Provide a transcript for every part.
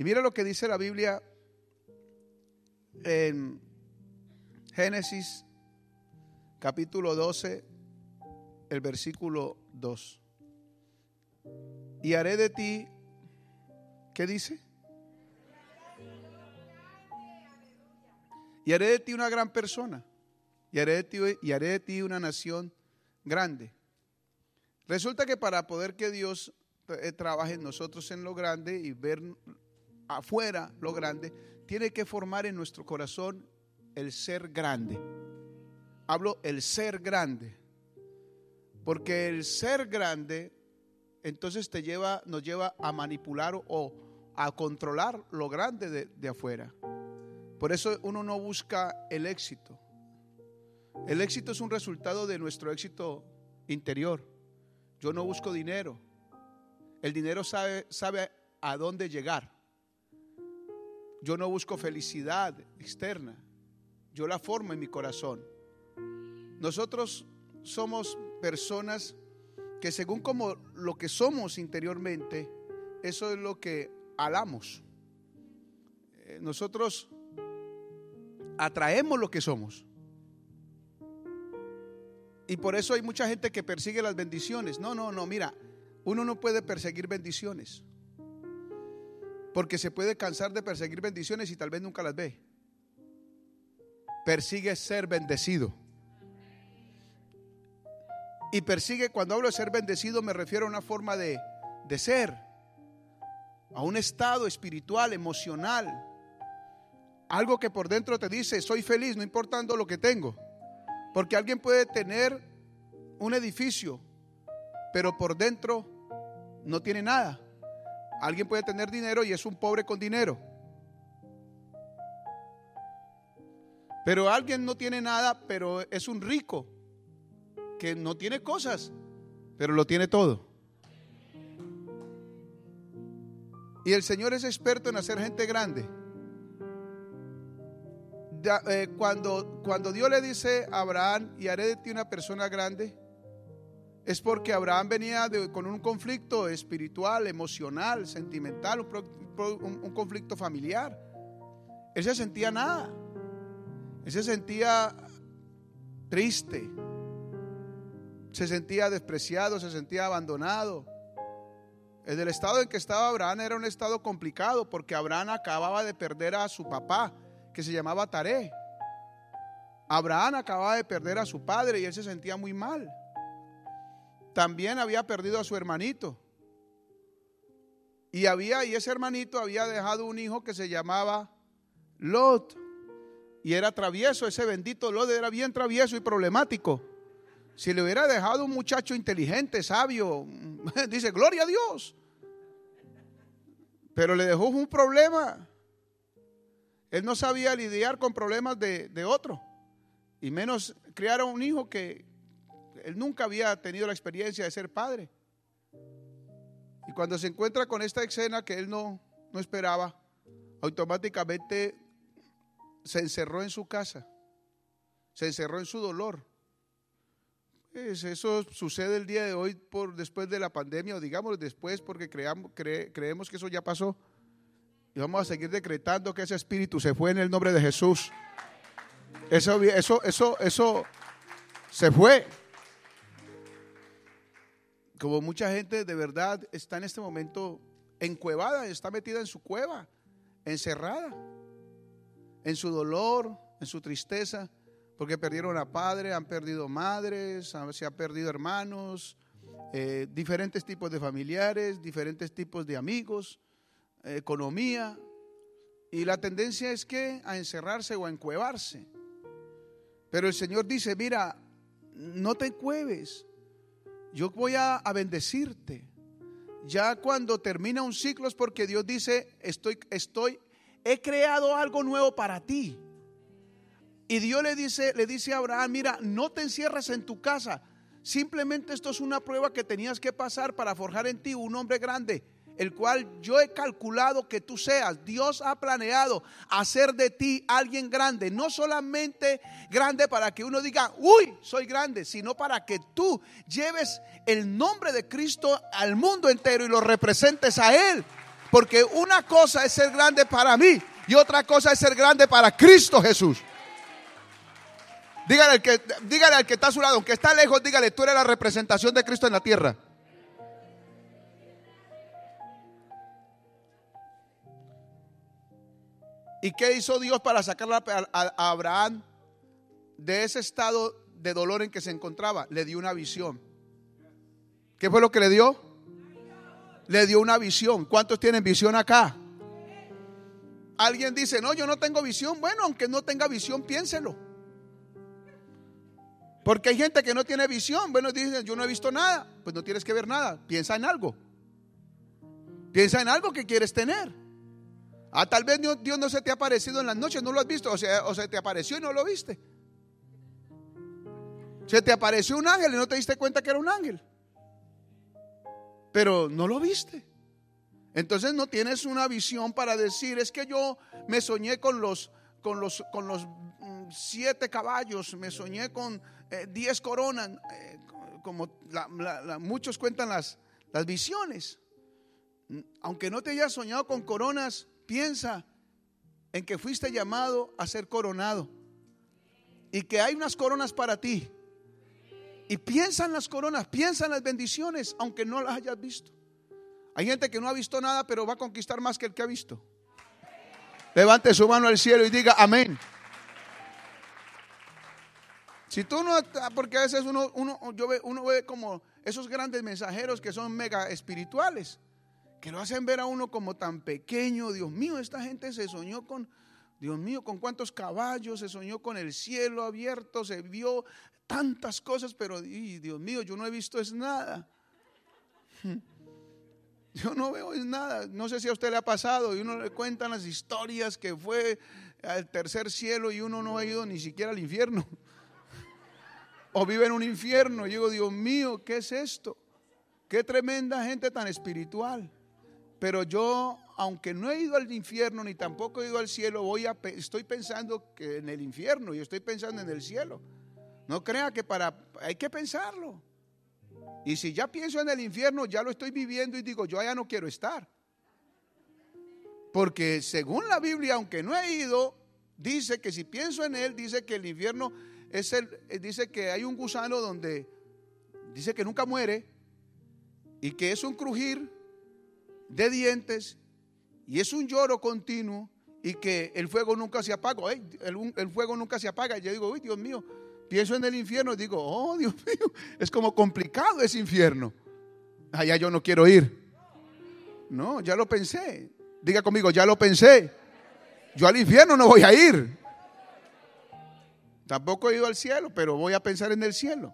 Y mira lo que dice la Biblia en Génesis capítulo 12, el versículo 2. Y haré de ti, ¿qué dice? Y haré de ti una gran persona. Y haré de ti, y haré de ti una nación grande. Resulta que para poder que Dios eh, trabaje en nosotros en lo grande y ver afuera lo grande, tiene que formar en nuestro corazón el ser grande. Hablo el ser grande. Porque el ser grande entonces te lleva, nos lleva a manipular o a controlar lo grande de, de afuera. Por eso uno no busca el éxito. El éxito es un resultado de nuestro éxito interior. Yo no busco dinero. El dinero sabe, sabe a dónde llegar. Yo no busco felicidad externa. Yo la formo en mi corazón. Nosotros somos personas que según como lo que somos interiormente, eso es lo que alamos. Eh, nosotros atraemos lo que somos. Y por eso hay mucha gente que persigue las bendiciones. No, no, no, mira, uno no puede perseguir bendiciones. Porque se puede cansar de perseguir bendiciones y tal vez nunca las ve. Persigue ser bendecido. Y persigue, cuando hablo de ser bendecido, me refiero a una forma de, de ser, a un estado espiritual, emocional. Algo que por dentro te dice, soy feliz, no importando lo que tengo. Porque alguien puede tener un edificio, pero por dentro no tiene nada. Alguien puede tener dinero y es un pobre con dinero. Pero alguien no tiene nada, pero es un rico que no tiene cosas, pero lo tiene todo. Y el Señor es experto en hacer gente grande. Eh, cuando, cuando Dios le dice a Abraham, y haré de ti una persona grande, es porque Abraham venía con un conflicto espiritual, emocional, sentimental, un, conflicto familiar. Él se sentía nada. Él se sentía triste. Se sentía despreciado, se sentía abandonado. El estado en que estaba Abraham era un estado complicado porque Abraham acababa de perder a su papá, que se llamaba Taré. Abraham acababa de perder a su padre y él se sentía muy mal también había perdido a su hermanito. Y había, y ese hermanito había dejado un hijo que se llamaba Lot. Y era travieso, ese bendito Lot era bien travieso y problemático. Si le hubiera dejado un muchacho inteligente, sabio, dice, gloria a Dios. Pero le dejó un problema. Él no sabía lidiar con problemas de, de otro. Y menos criar a un hijo que, él nunca había tenido la experiencia de ser padre. Y cuando se encuentra con esta escena que él no, no esperaba, automáticamente se encerró en su casa, se encerró en su dolor. Pues eso sucede el día de hoy por después de la pandemia, o digamos después porque creamos, creemos que eso ya pasó. Y vamos a seguir decretando que ese espíritu se fue en el nombre de Jesús. Eso, eso, eso, eso se fue como mucha gente de verdad está en este momento encuevada, está metida en su cueva, encerrada, en su dolor, en su tristeza, porque perdieron a padre, han perdido madres, se han perdido hermanos, eh, diferentes tipos de familiares, diferentes tipos de amigos, economía, y la tendencia es que a encerrarse o a encuevarse. Pero el Señor dice, mira, no te encueves, yo voy a, bendecirte. Ya cuando termina un ciclo es porque Dios dice, estoy, estoy, he creado algo nuevo para ti. Y Dios le dice, le dice a Abraham, mira, no te encierres en tu casa. Simplemente esto es una prueba que tenías que pasar para forjar en ti un hombre grande el cual yo he calculado que tú seas. Dios ha planeado hacer de ti alguien grande, no solamente grande para que uno diga, uy, soy grande, sino para que tú lleves el nombre de Cristo al mundo entero y lo representes a Él. Porque una cosa es ser grande para mí y otra cosa es ser grande para Cristo Jesús. Dígale al que, dígale al que está a su lado, aunque está lejos, dígale, tú eres la representación de Cristo en la tierra. ¿Y qué hizo Dios para sacar a, Abraham de ese estado de dolor en que se encontraba? Le dio una visión. ¿Qué fue lo que le dio? Le dio una visión. ¿Cuántos tienen visión acá? Alguien dice, no, yo no tengo visión. Bueno, aunque no tenga visión, piénselo. Porque hay gente que no tiene visión. Bueno, dicen, yo no he visto nada. Pues no tienes que ver nada. Piensa en algo. Piensa en algo que quieres tener. Ah, tal vez Dios no se te ha aparecido en las noches, no lo has visto. O sea, o se te apareció y no lo viste. Se te apareció un ángel y no te diste cuenta que era un ángel. Pero no lo viste. Entonces no tienes una visión para decir, es que yo me soñé con los, con los, con los mm, siete caballos, me soñé con eh, diez coronas, eh, como muchos cuentan las, las visiones. Aunque no te hayas soñado con coronas, piensa en que fuiste llamado a ser coronado y que hay unas coronas para ti. Y piensa en las coronas, piensa en las bendiciones, aunque no las hayas visto. Hay gente que no ha visto nada, pero va a conquistar más que el que ha visto. Levante su mano al cielo y diga amén. Si tú no, porque a veces uno, uno, yo ve, uno ve como esos grandes mensajeros que son mega espirituales, que lo hacen ver a uno como tan pequeño. Dios mío, esta gente se soñó con, Dios mío, con cuántos caballos, se soñó con el cielo abierto, se vio tantas cosas, pero Dios mío, yo no he visto es nada. Yo no veo es nada. No sé si a usted le ha pasado y uno le cuentan las historias que fue al tercer cielo y uno no ha ido ni siquiera al infierno. O vive en un infierno. Y digo, Dios mío, ¿qué es esto? Qué tremenda gente tan espiritual. Pero yo, aunque no he ido al infierno ni tampoco he ido al cielo, voy a, estoy pensando que en el infierno y estoy pensando en el cielo. No crea que para hay que pensarlo. Y si ya pienso en el infierno, ya lo estoy viviendo y digo, yo allá no quiero estar. Porque según la Biblia, aunque no he ido, dice que si pienso en él, dice que el infierno es el, dice que hay un gusano donde dice que nunca muere y que es un crujir de dientes y es un lloro continuo y que el fuego nunca se apaga. El, fuego nunca se apaga. Y yo digo, uy, Dios mío, pienso en el infierno y digo, oh Dios mío, es como complicado ese infierno. Allá yo no quiero ir. No, ya lo pensé. Diga conmigo, ya lo pensé. Yo al infierno no voy a ir. Tampoco he ido al cielo, pero voy a pensar en el cielo.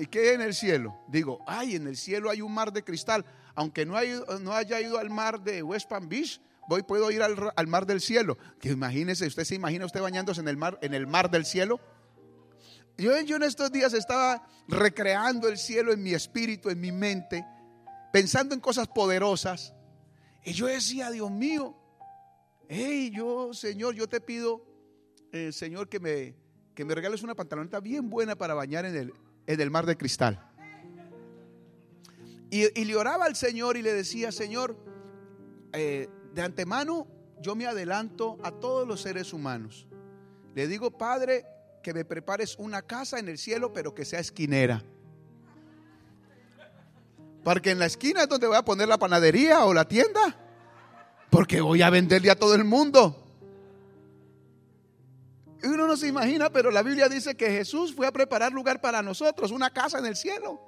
¿Y qué en el cielo? Digo, ay, en el cielo hay un mar de cristal. Aunque no, no haya ido al mar de West Palm Beach, voy, puedo ir al, mar del cielo. Que imagínese, usted se imagina usted bañándose en el mar, en el mar del cielo. Yo, yo en estos días estaba recreando el cielo en mi espíritu, en mi mente, pensando en cosas poderosas. Y yo decía, Dios mío, hey, yo, Señor, yo te pido, eh, Señor, que me, que me regales una pantaloneta bien buena para bañar en el, el mar de cristal. Y, le oraba al Señor y le decía, Señor, eh, de antemano yo me adelanto a todos los seres humanos. Le digo, Padre, que me prepares una casa en el cielo, pero que sea esquinera. Porque en la esquina es donde voy a poner la panadería o la tienda. Porque voy a venderle a todo el mundo. Uno no se imagina, pero la Biblia dice que Jesús fue a preparar lugar para nosotros, una casa en el cielo.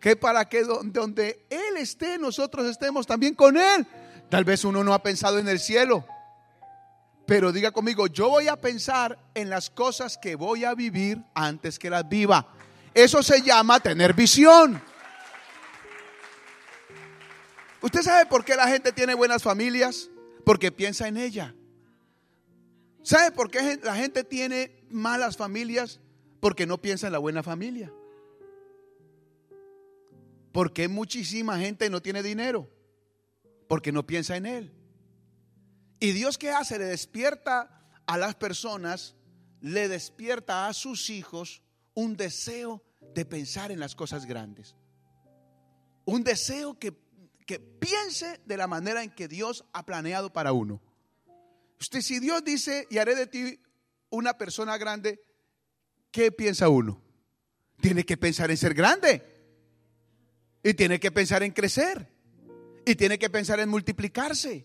Que para que donde Él esté, nosotros estemos también con Él. Tal vez uno no ha pensado en el cielo. Pero diga conmigo, yo voy a pensar en las cosas que voy a vivir antes que las viva. Eso se llama tener visión. ¿Usted sabe por qué la gente tiene buenas familias? Porque piensa en ella. ¿Sabe por qué la gente tiene malas familias? Porque no piensa en la buena familia. Porque muchísima gente no tiene dinero porque no piensa en Él. ¿Y Dios qué hace? Le despierta a las personas, le despierta a sus hijos un deseo de pensar en las cosas grandes. Un deseo que que piense de la manera en que Dios ha planeado para uno. Usted, si Dios dice, y haré de ti una persona grande, ¿qué piensa uno? Tiene que pensar en ser grande. Y tiene que pensar en crecer. Y tiene que pensar en multiplicarse.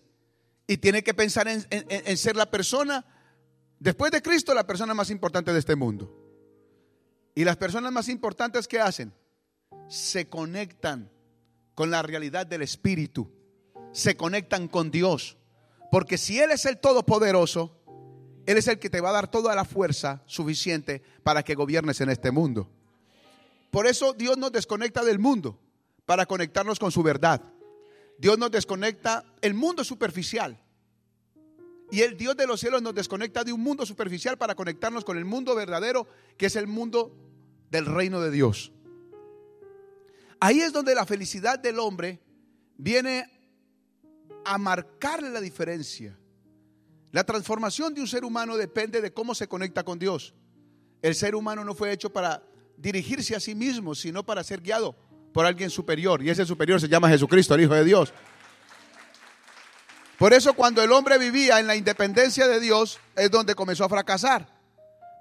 Y tiene que pensar en, en ser la persona, después de Cristo, la persona más importante de este mundo. Y las personas más importantes que hacen, se conectan con la realidad del Espíritu, se conectan con Dios. Porque si Él es el Todopoderoso, Él es el que te va a dar toda la fuerza suficiente para que gobiernes en este mundo. Por eso Dios nos desconecta del mundo para conectarnos con su verdad. Dios nos desconecta, el mundo superficial. Y el Dios de los cielos nos desconecta de un mundo superficial para conectarnos con el mundo verdadero, que es el mundo del reino de Dios. Ahí es donde la felicidad del hombre viene a marcarle la diferencia. La transformación de un ser humano depende de cómo se conecta con Dios. El ser humano no fue hecho para dirigirse a sí mismo, sino para ser guiado por alguien superior. Y ese superior se llama Jesucristo, el Hijo de Dios. Por eso cuando el hombre vivía en la independencia de Dios es donde comenzó a fracasar.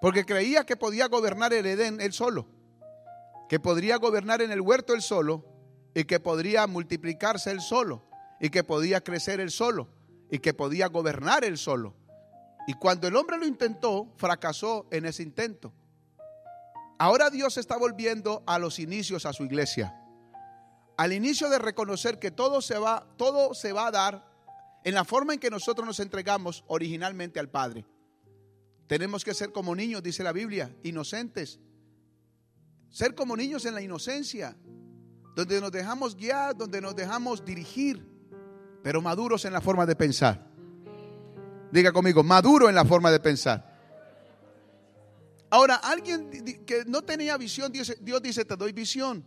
Porque creía que podía gobernar el Edén él solo que podría gobernar en el huerto él solo y que podría multiplicarse él solo y que podía crecer él solo y que podía gobernar él solo. Y cuando el hombre lo intentó, fracasó en ese intento. Ahora Dios está volviendo a los inicios a su iglesia. Al inicio de reconocer que todo se va, todo se va a dar en la forma en que nosotros nos entregamos originalmente al Padre. Tenemos que ser como niños, dice la Biblia, inocentes, ser como niños en la inocencia, donde nos dejamos guiar, donde nos dejamos dirigir, pero maduros en la forma de pensar. Diga conmigo, maduro en la forma de pensar. Ahora, alguien que no tenía visión, Dios, dice, te doy visión.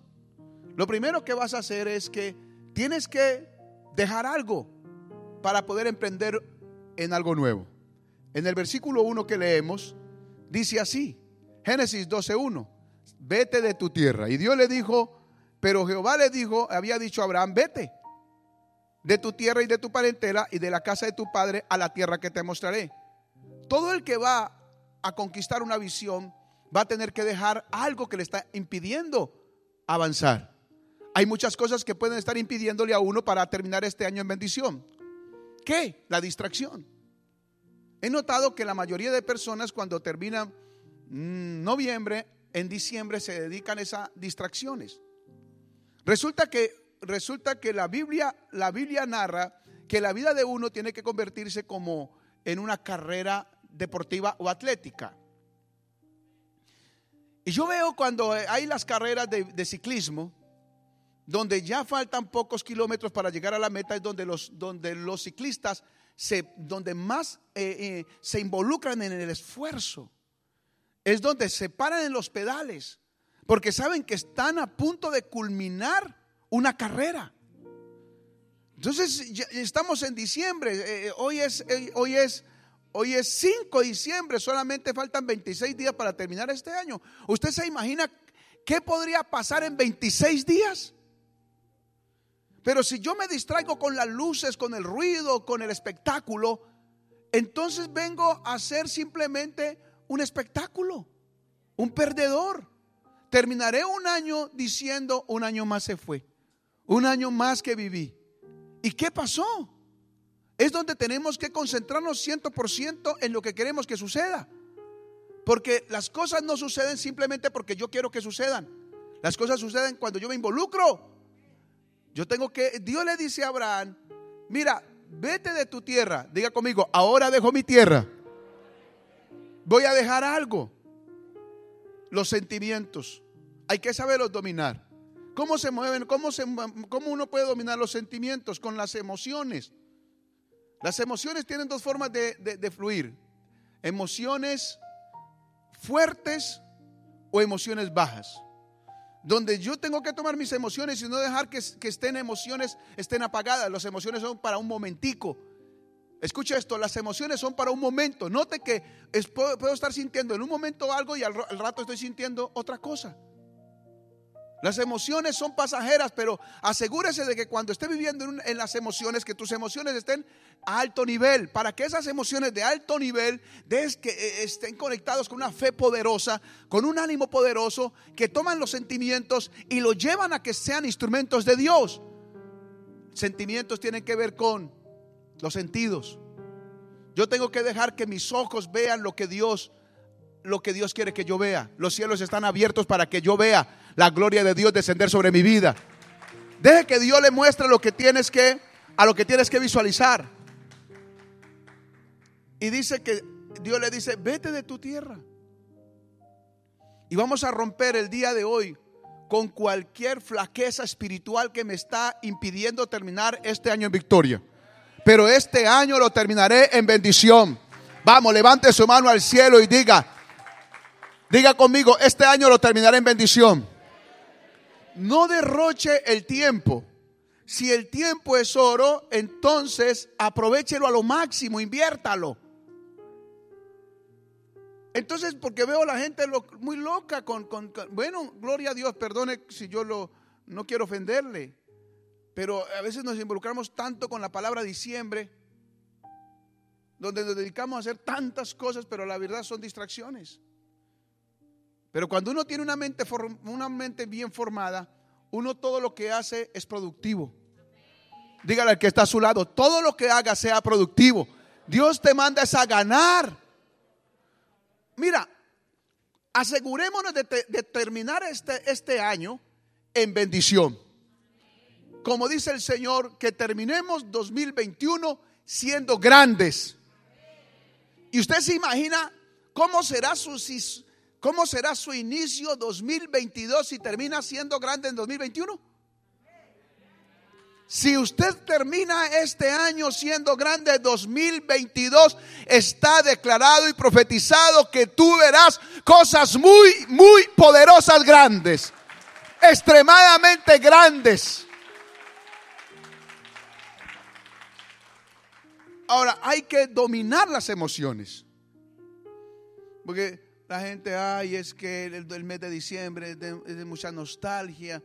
Lo primero que vas a hacer es que tienes que dejar algo para poder emprender en algo nuevo. En el versículo 1 que leemos, dice así, Génesis 12.1 vete de tu tierra. Y Dios le dijo, pero Jehová le dijo, había dicho a Abraham, vete de tu tierra y de tu parentela y de la casa de tu padre a la tierra que te mostraré. Todo el que va a conquistar una visión va a tener que dejar algo que le está impidiendo avanzar. Hay muchas cosas que pueden estar impidiéndole a uno para terminar este año en bendición. ¿Qué? La distracción. He notado que la mayoría de personas cuando terminan mm, noviembre en diciembre se dedican a esas distracciones. Resulta que, resulta que la, Biblia, la Biblia narra que la vida de uno tiene que convertirse como en una carrera deportiva o atlética. Y yo veo cuando hay las carreras de, ciclismo, donde ya faltan pocos kilómetros para llegar a la meta, es donde los, donde los ciclistas se, donde más eh, eh, se involucran en el esfuerzo es donde se paran en los pedales, porque saben que están a punto de culminar una carrera. Entonces, estamos en diciembre, eh, eh, hoy, es, eh, hoy, es, hoy es 5 de diciembre, solamente faltan 26 días para terminar este año. ¿Usted se imagina qué podría pasar en 26 días? Pero si yo me distraigo con las luces, con el ruido, con el espectáculo, entonces vengo a ser simplemente un espectáculo, un perdedor. Terminaré un año diciendo, un año más se fue, un año más que viví. ¿Y qué pasó? Es donde tenemos que concentrarnos 100% en lo que queremos que suceda. Porque las cosas no suceden simplemente porque yo quiero que sucedan. Las cosas suceden cuando yo me involucro. Yo tengo que, Dios le dice a Abraham, mira, vete de tu tierra. Diga conmigo, ahora dejo mi tierra Voy a dejar algo. Los sentimientos. Hay que saberlos dominar. ¿Cómo se mueven? ¿Cómo, se, ¿Cómo uno puede dominar los sentimientos? Con las emociones. Las emociones tienen dos formas de, fluir. Emociones fuertes o emociones bajas. Donde yo tengo que tomar mis emociones y no dejar que, que estén emociones, estén apagadas. Las emociones son para un momentico Escucha esto, las emociones son para un momento. Note que puedo, estar sintiendo en un momento algo y al, rato estoy sintiendo otra cosa. Las emociones son pasajeras, pero asegúrese de que cuando esté viviendo en, las emociones, que tus emociones estén a alto nivel, para que esas emociones de alto nivel des que eh, estén conectados con una fe poderosa, con un ánimo poderoso, que toman los sentimientos y los llevan a que sean instrumentos de Dios. Sentimientos tienen que ver con los sentidos. Yo tengo que dejar que mis ojos vean lo que Dios lo que Dios quiere que yo vea. Los cielos están abiertos para que yo vea la gloria de Dios descender sobre mi vida. Deje que Dios le muestre lo que tienes que a lo que tienes que visualizar. Y dice que Dios le dice, "Vete de tu tierra." Y vamos a romper el día de hoy con cualquier flaqueza espiritual que me está impidiendo terminar este año en victoria. Pero este año lo terminaré en bendición. Vamos, levante su mano al cielo y diga, Diga conmigo, este año lo terminaré en bendición. No derroche el tiempo. Si el tiempo es oro, entonces aprovechelo a lo máximo, inviértalo. Entonces, porque veo a la gente muy loca con, bueno, gloria a Dios, perdone si yo lo, no quiero ofenderle, pero a veces nos involucramos tanto con la palabra diciembre, donde nos dedicamos a hacer tantas cosas, pero la verdad son distracciones. Pero cuando uno tiene una mente, una mente bien formada, uno todo lo que hace es productivo. Dígale al que está a su lado, todo lo que haga sea productivo. Dios te manda es a ganar. Mira, asegurémonos de, terminar este, este año en bendición. Como dice el Señor, que terminemos 2021 siendo grandes. Y usted se imagina cómo será su, ¿Cómo será su inicio 2022 si termina siendo grande en 2021? Si usted termina este año siendo grande 2022, está declarado y profetizado que tú verás cosas muy, muy poderosas grandes, extremadamente grandes. Ahora, hay que dominar las emociones. Porque la gente, ay, es que el, mes de diciembre es de, mucha nostalgia,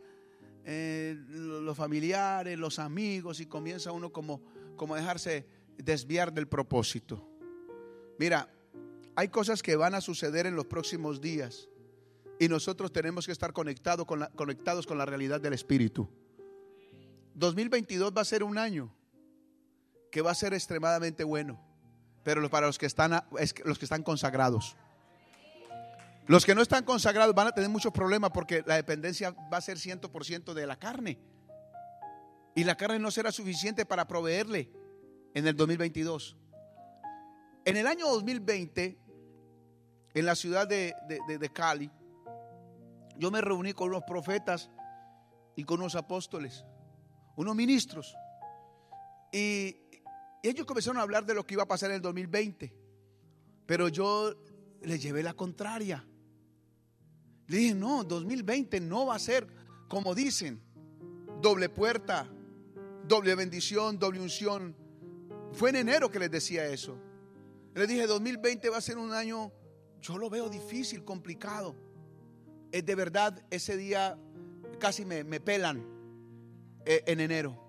eh, los familiares, los amigos, y comienza uno como, como a dejarse desviar del propósito. Mira, hay cosas que van a suceder en los próximos días y nosotros tenemos que estar conectados con conectados con la realidad del Espíritu. 2022 va a ser un año que va a ser extremadamente bueno, pero para los que están, los que están consagrados. Los que no están consagrados van a tener muchos problemas porque la dependencia va a ser 100% de la carne. Y la carne no será suficiente para proveerle en el 2022. En el año 2020, en la ciudad de, Cali, yo me reuní con unos profetas y con unos apóstoles, unos ministros. Y ellos comenzaron a hablar de lo que iba a pasar en el 2020. Pero yo les llevé la contraria. Le dije, no, 2020 no va a ser como dicen, doble puerta, doble bendición, doble unción. Fue en enero que les decía eso. Le dije, 2020 va a ser un año, yo lo veo difícil, complicado. Es de verdad, ese día casi me, pelan eh, en enero.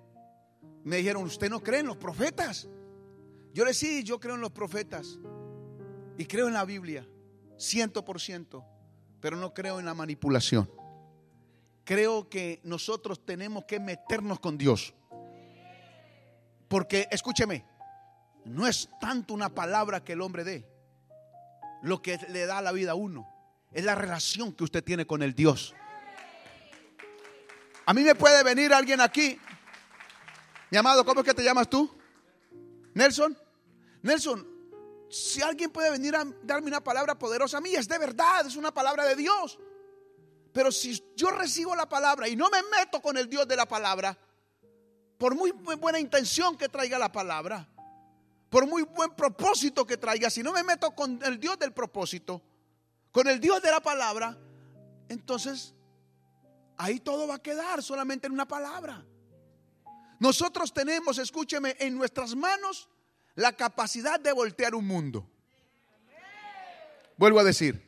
Me dijeron, ¿usted no cree en los profetas? Yo le sí, yo creo en los profetas. Y creo en la Biblia, ciento por ciento pero no creo en la manipulación. Creo que nosotros tenemos que meternos con Dios. Porque, escúcheme, no es tanto una palabra que el hombre dé, lo que le da la vida a uno, es la relación que usted tiene con el Dios. A mí me puede venir alguien aquí, mi amado, ¿cómo es que te llamas tú? Nelson. Nelson, si alguien puede venir a darme una palabra poderosa a mí, es de verdad, es una palabra de Dios. Pero si yo recibo la palabra y no me meto con el Dios de la palabra, por muy buena intención que traiga la palabra, por muy buen propósito que traiga, si no me meto con el Dios del propósito, con el Dios de la palabra, entonces ahí todo va a quedar solamente en una palabra. Nosotros tenemos, escúcheme, en nuestras manos la capacidad de voltear un mundo. Vuelvo a decir,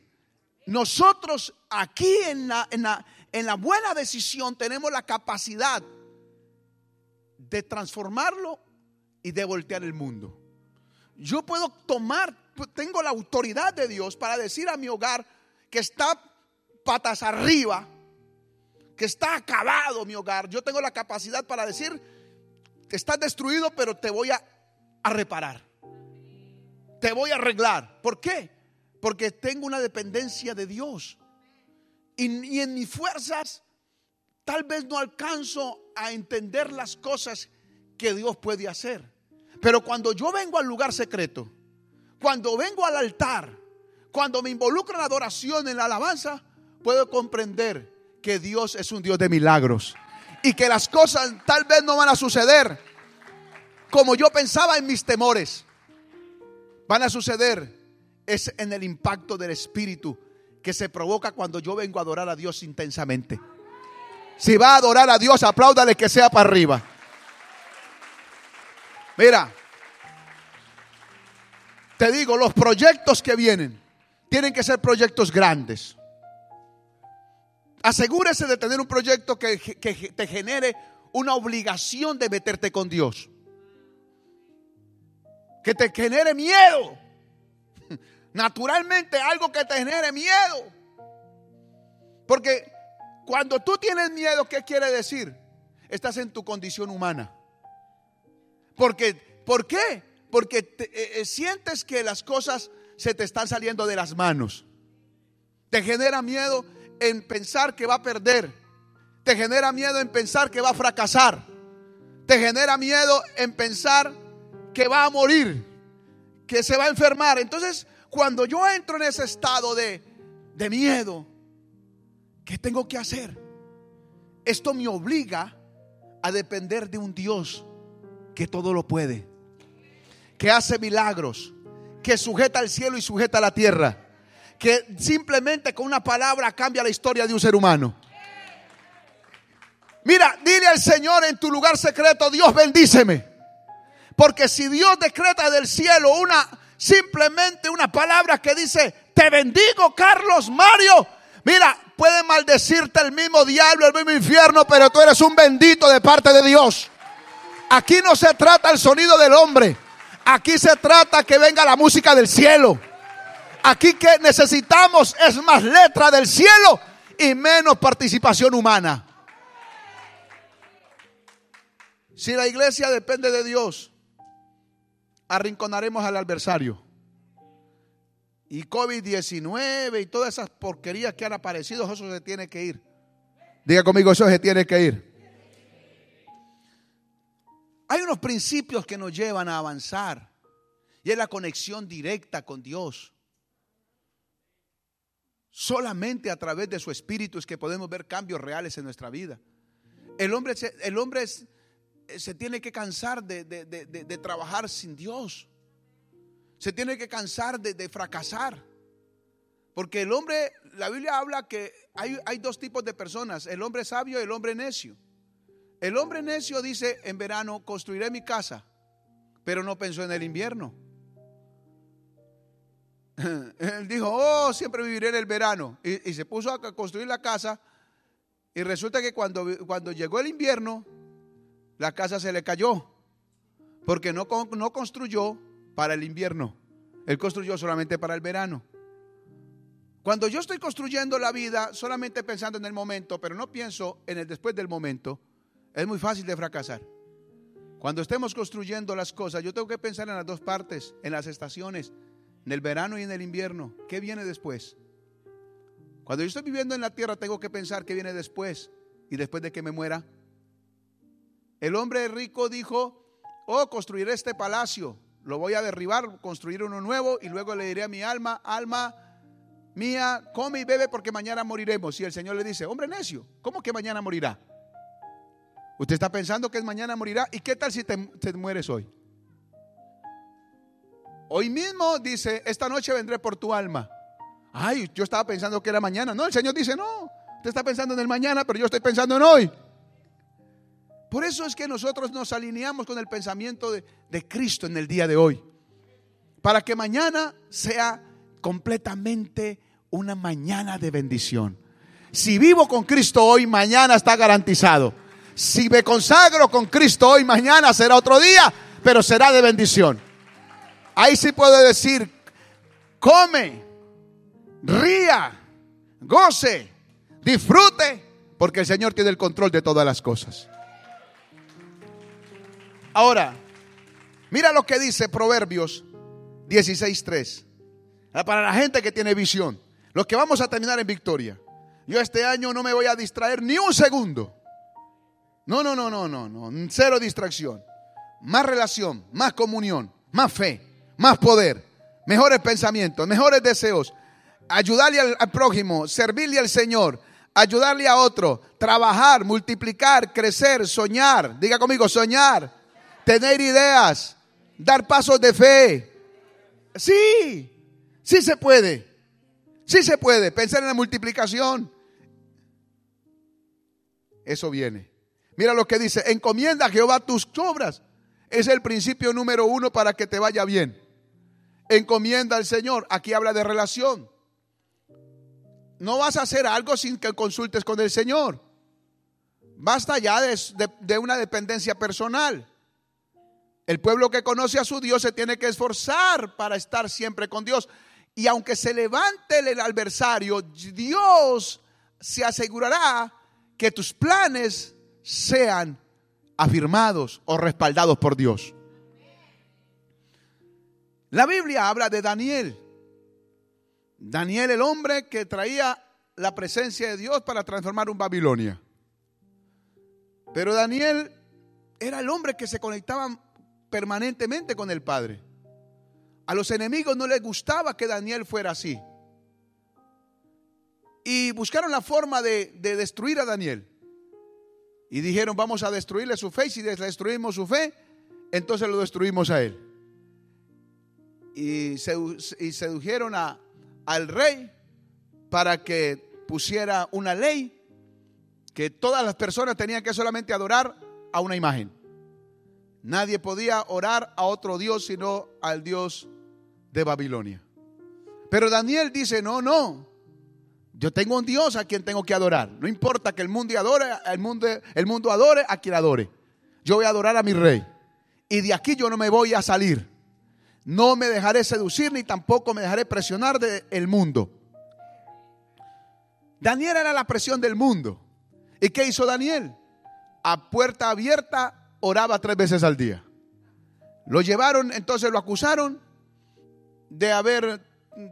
nosotros aquí en la, en la, en la buena decisión tenemos la capacidad de transformarlo y de voltear el mundo. Yo puedo tomar, tengo la autoridad de Dios para decir a mi hogar que está patas arriba, que está acabado mi hogar. Yo tengo la capacidad para decir que está destruido, pero te voy a, a reparar. Te voy a arreglar. ¿Por qué? Porque tengo una dependencia de Dios. Y, en mis fuerzas tal vez no alcanzo a entender las cosas que Dios puede hacer. Pero cuando yo vengo al lugar secreto, cuando vengo al altar, cuando me involucro en la adoración, en la alabanza, puedo comprender que Dios es un Dios de milagros y que las cosas tal vez no van a suceder como yo pensaba en mis temores. Van a suceder es en el impacto del Espíritu que se provoca cuando yo vengo a adorar a Dios intensamente. Si va a adorar a Dios, apláudale que sea para arriba. Mira, te digo, los proyectos que vienen tienen que ser proyectos grandes. Asegúrese de tener un proyecto que, que te genere una obligación de meterte con Dios. Que te genere miedo naturalmente algo que te genere miedo. Porque cuando tú tienes miedo, ¿qué quiere decir? Estás en tu condición humana. Porque, ¿Por qué? Porque eh, eh, sientes que las cosas se te están saliendo de las manos. Te genera miedo en pensar que va a perder. Te genera miedo en pensar que va a fracasar. Te genera miedo en pensar que va a morir, que se va a enfermar. Entonces, cuando yo entro en ese estado de, de miedo, ¿qué tengo que hacer? Esto me obliga a depender de un Dios que todo lo puede, que hace milagros, que sujeta el cielo y sujeta la tierra, que simplemente con una palabra cambia la historia de un ser humano. Mira, dile al Señor en tu lugar secreto, Dios bendíceme. Porque si Dios decreta del cielo una simplemente una palabra que dice, te bendigo Carlos Mario. Mira, puede maldecirte el mismo diablo, el mismo infierno, pero tú eres un bendito de parte de Dios. Aquí no se trata el sonido del hombre. Aquí se trata que venga la música del cielo. Aquí que necesitamos es más letra del cielo y menos participación humana. Si la iglesia depende de Dios, arrinconaremos al adversario. Y COVID-19 y todas esas porquerías que han aparecido, eso se tiene que ir. Diga conmigo, eso se tiene que ir. Hay unos principios que nos llevan a avanzar y es la conexión directa con Dios. Solamente a través de su espíritu es que podemos ver cambios reales en nuestra vida. El hombre, el hombre es, se tiene que cansar de, trabajar sin Dios. Se tiene que cansar de, fracasar. Porque el hombre, la Biblia habla que hay, hay dos tipos de personas, el hombre sabio y el hombre necio. El hombre necio dice, en verano construiré mi casa, pero no pensó en el invierno. Él dijo, oh, siempre viviré en el verano. Y, se puso a construir la casa. Y resulta que cuando, cuando llegó el invierno, la casa se le cayó. Porque no, no construyó para el invierno. Él construyó solamente para el verano. Cuando yo estoy construyendo la vida solamente pensando en el momento, pero no pienso en el después del momento, es muy fácil de fracasar. Cuando estemos construyendo las cosas, yo tengo que pensar en las dos partes, en las estaciones, en el verano y en el invierno. ¿Qué viene después? Cuando yo estoy viviendo en la tierra, tengo que pensar qué viene después. Y después de que me muera, el hombre rico dijo, oh, construiré este palacio, lo voy a derribar, construir uno nuevo y luego le diré a mi alma, alma mía, come y bebe porque mañana moriremos. Y el Señor le dice, hombre necio, ¿cómo que mañana morirá? Usted está pensando que mañana morirá. ¿Y qué tal si te, te mueres hoy? Hoy mismo dice, esta noche vendré por tu alma. Ay, yo estaba pensando que era mañana. No, el Señor dice, no, usted está pensando en el mañana, pero yo estoy pensando en hoy. Por eso es que nosotros nos alineamos con el pensamiento de, Cristo en el día de hoy. Para que mañana sea completamente una mañana de bendición. Si vivo con Cristo hoy, mañana está garantizado. Si me consagro con Cristo hoy, mañana será otro día, pero será de bendición. Ahí sí puedo decir, come, ría, goce, disfrute, porque el Señor tiene el control de todas las cosas. Ahora, mira lo que dice Proverbios 16.3. Para la gente que tiene visión, los que vamos a terminar en victoria. Yo este año no me voy a distraer ni un segundo. No, no, no, no, no, no. Cero distracción. Más relación, más comunión, más fe, más poder, mejores pensamientos, mejores deseos. Ayudarle al, al prójimo, servirle al Señor, ayudarle a otro, trabajar, multiplicar, crecer, soñar. Diga conmigo, soñar, tener ideas, dar pasos de fe. Sí, sí se puede. Sí se puede. Pensar en la multiplicación. Eso viene. Mira lo que dice, encomienda a Jehová tus obras. Es el principio número uno para que te vaya bien. Encomienda al Señor. Aquí habla de relación. No vas a hacer algo sin que consultes con el Señor. Basta ya de, de, una dependencia personal. El pueblo que conoce a su Dios se tiene que esforzar para estar siempre con Dios. Y aunque se levante el adversario, Dios se asegurará que tus planes sean afirmados o respaldados por Dios. La Biblia habla de Daniel. Daniel el hombre que traía la presencia de Dios para transformar un Babilonia. Pero Daniel era el hombre que se conectaba permanentemente con el Padre. A los enemigos no les gustaba que Daniel fuera así. Y buscaron la forma de, de destruir a Daniel. Y dijeron, vamos a destruirle su fe. Y si destruimos su fe, entonces lo destruimos a él. Y, y sedujeron a, al rey para que pusiera una ley que todas las personas tenían que solamente adorar a una imagen. Nadie podía orar a otro Dios sino al Dios de Babilonia. Pero Daniel dice, no, no, yo tengo un Dios a quien tengo que adorar. No importa que el mundo adore, el mundo, el mundo adore a quien adore. Yo voy a adorar a mi rey. Y de aquí yo no me voy a salir. No me dejaré seducir ni tampoco me dejaré presionar del mundo. Daniel era la presión del mundo. ¿Y qué hizo Daniel? A puerta abierta oraba tres veces al día. Lo llevaron, entonces lo acusaron de haber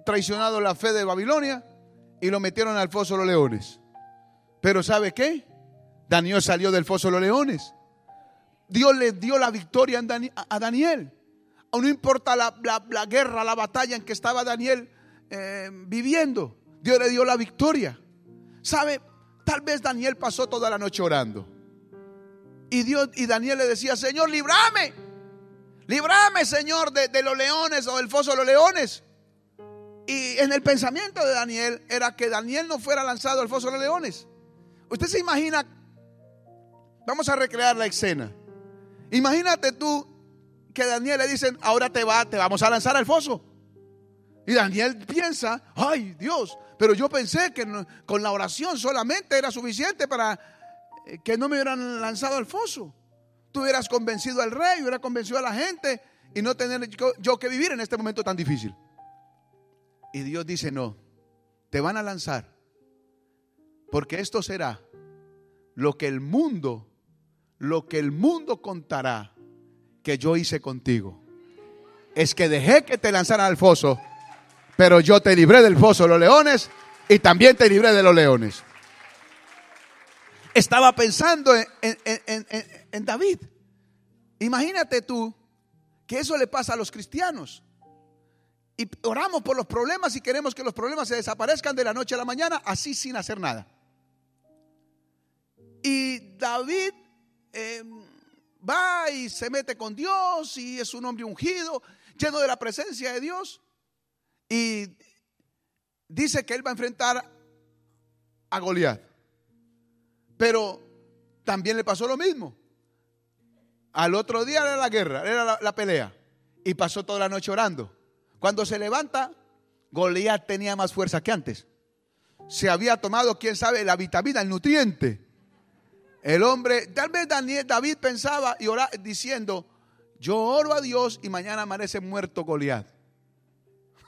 traicionado la fe de Babilonia y lo metieron al foso de los leones. Pero ¿sabe qué? Daniel salió del foso de los leones. Dios le dio la victoria a Daniel. No importa la, guerra, la batalla en que estaba Daniel eh, viviendo, Dios le dio la victoria. ¿Sabe? Tal vez Daniel pasó toda la noche orando. Y, Dios, y Daniel le decía, Señor, librame. Librame, Señor, de, de los leones o del foso de los leones. Y en el pensamiento de Daniel era que Daniel no fuera lanzado al foso de los leones. Usted se imagina, vamos a recrear la escena. Imagínate tú que Daniel le dicen, ahora te va, te vamos a lanzar al foso. Y Daniel piensa, ay Dios, pero yo pensé que con la oración solamente era suficiente para que no me hubieran lanzado al foso. Tú hubieras convencido al rey, hubiera convencido a la gente y no tener yo que vivir en este momento tan difícil. Y Dios dice, no, te van a lanzar. Porque esto será lo que el mundo, lo que el mundo contará que yo hice contigo. Es que dejé que te lanzaran al foso, pero yo te libré del foso de los leones y también te libré de los leones. Estaba pensando en, David. Imagínate tú que eso le pasa a los cristianos y oramos por los problemas y queremos que los problemas se desaparezcan de la noche a la mañana, así sin hacer nada. Y David eh, va y se mete con Dios y es un hombre ungido, lleno de la presencia de Dios. Y dice que él va a enfrentar a Goliat. Pero también le pasó lo mismo. Al otro día era la guerra, era la, pelea. Y pasó toda la noche orando. Cuando se levanta, Goliat tenía más fuerza que antes. se había tomado, quién sabe, la vitamina, el nutriente. El hombre, tal vez David pensaba y oraba diciendo, yo oro a Dios y mañana amanece muerto Goliat.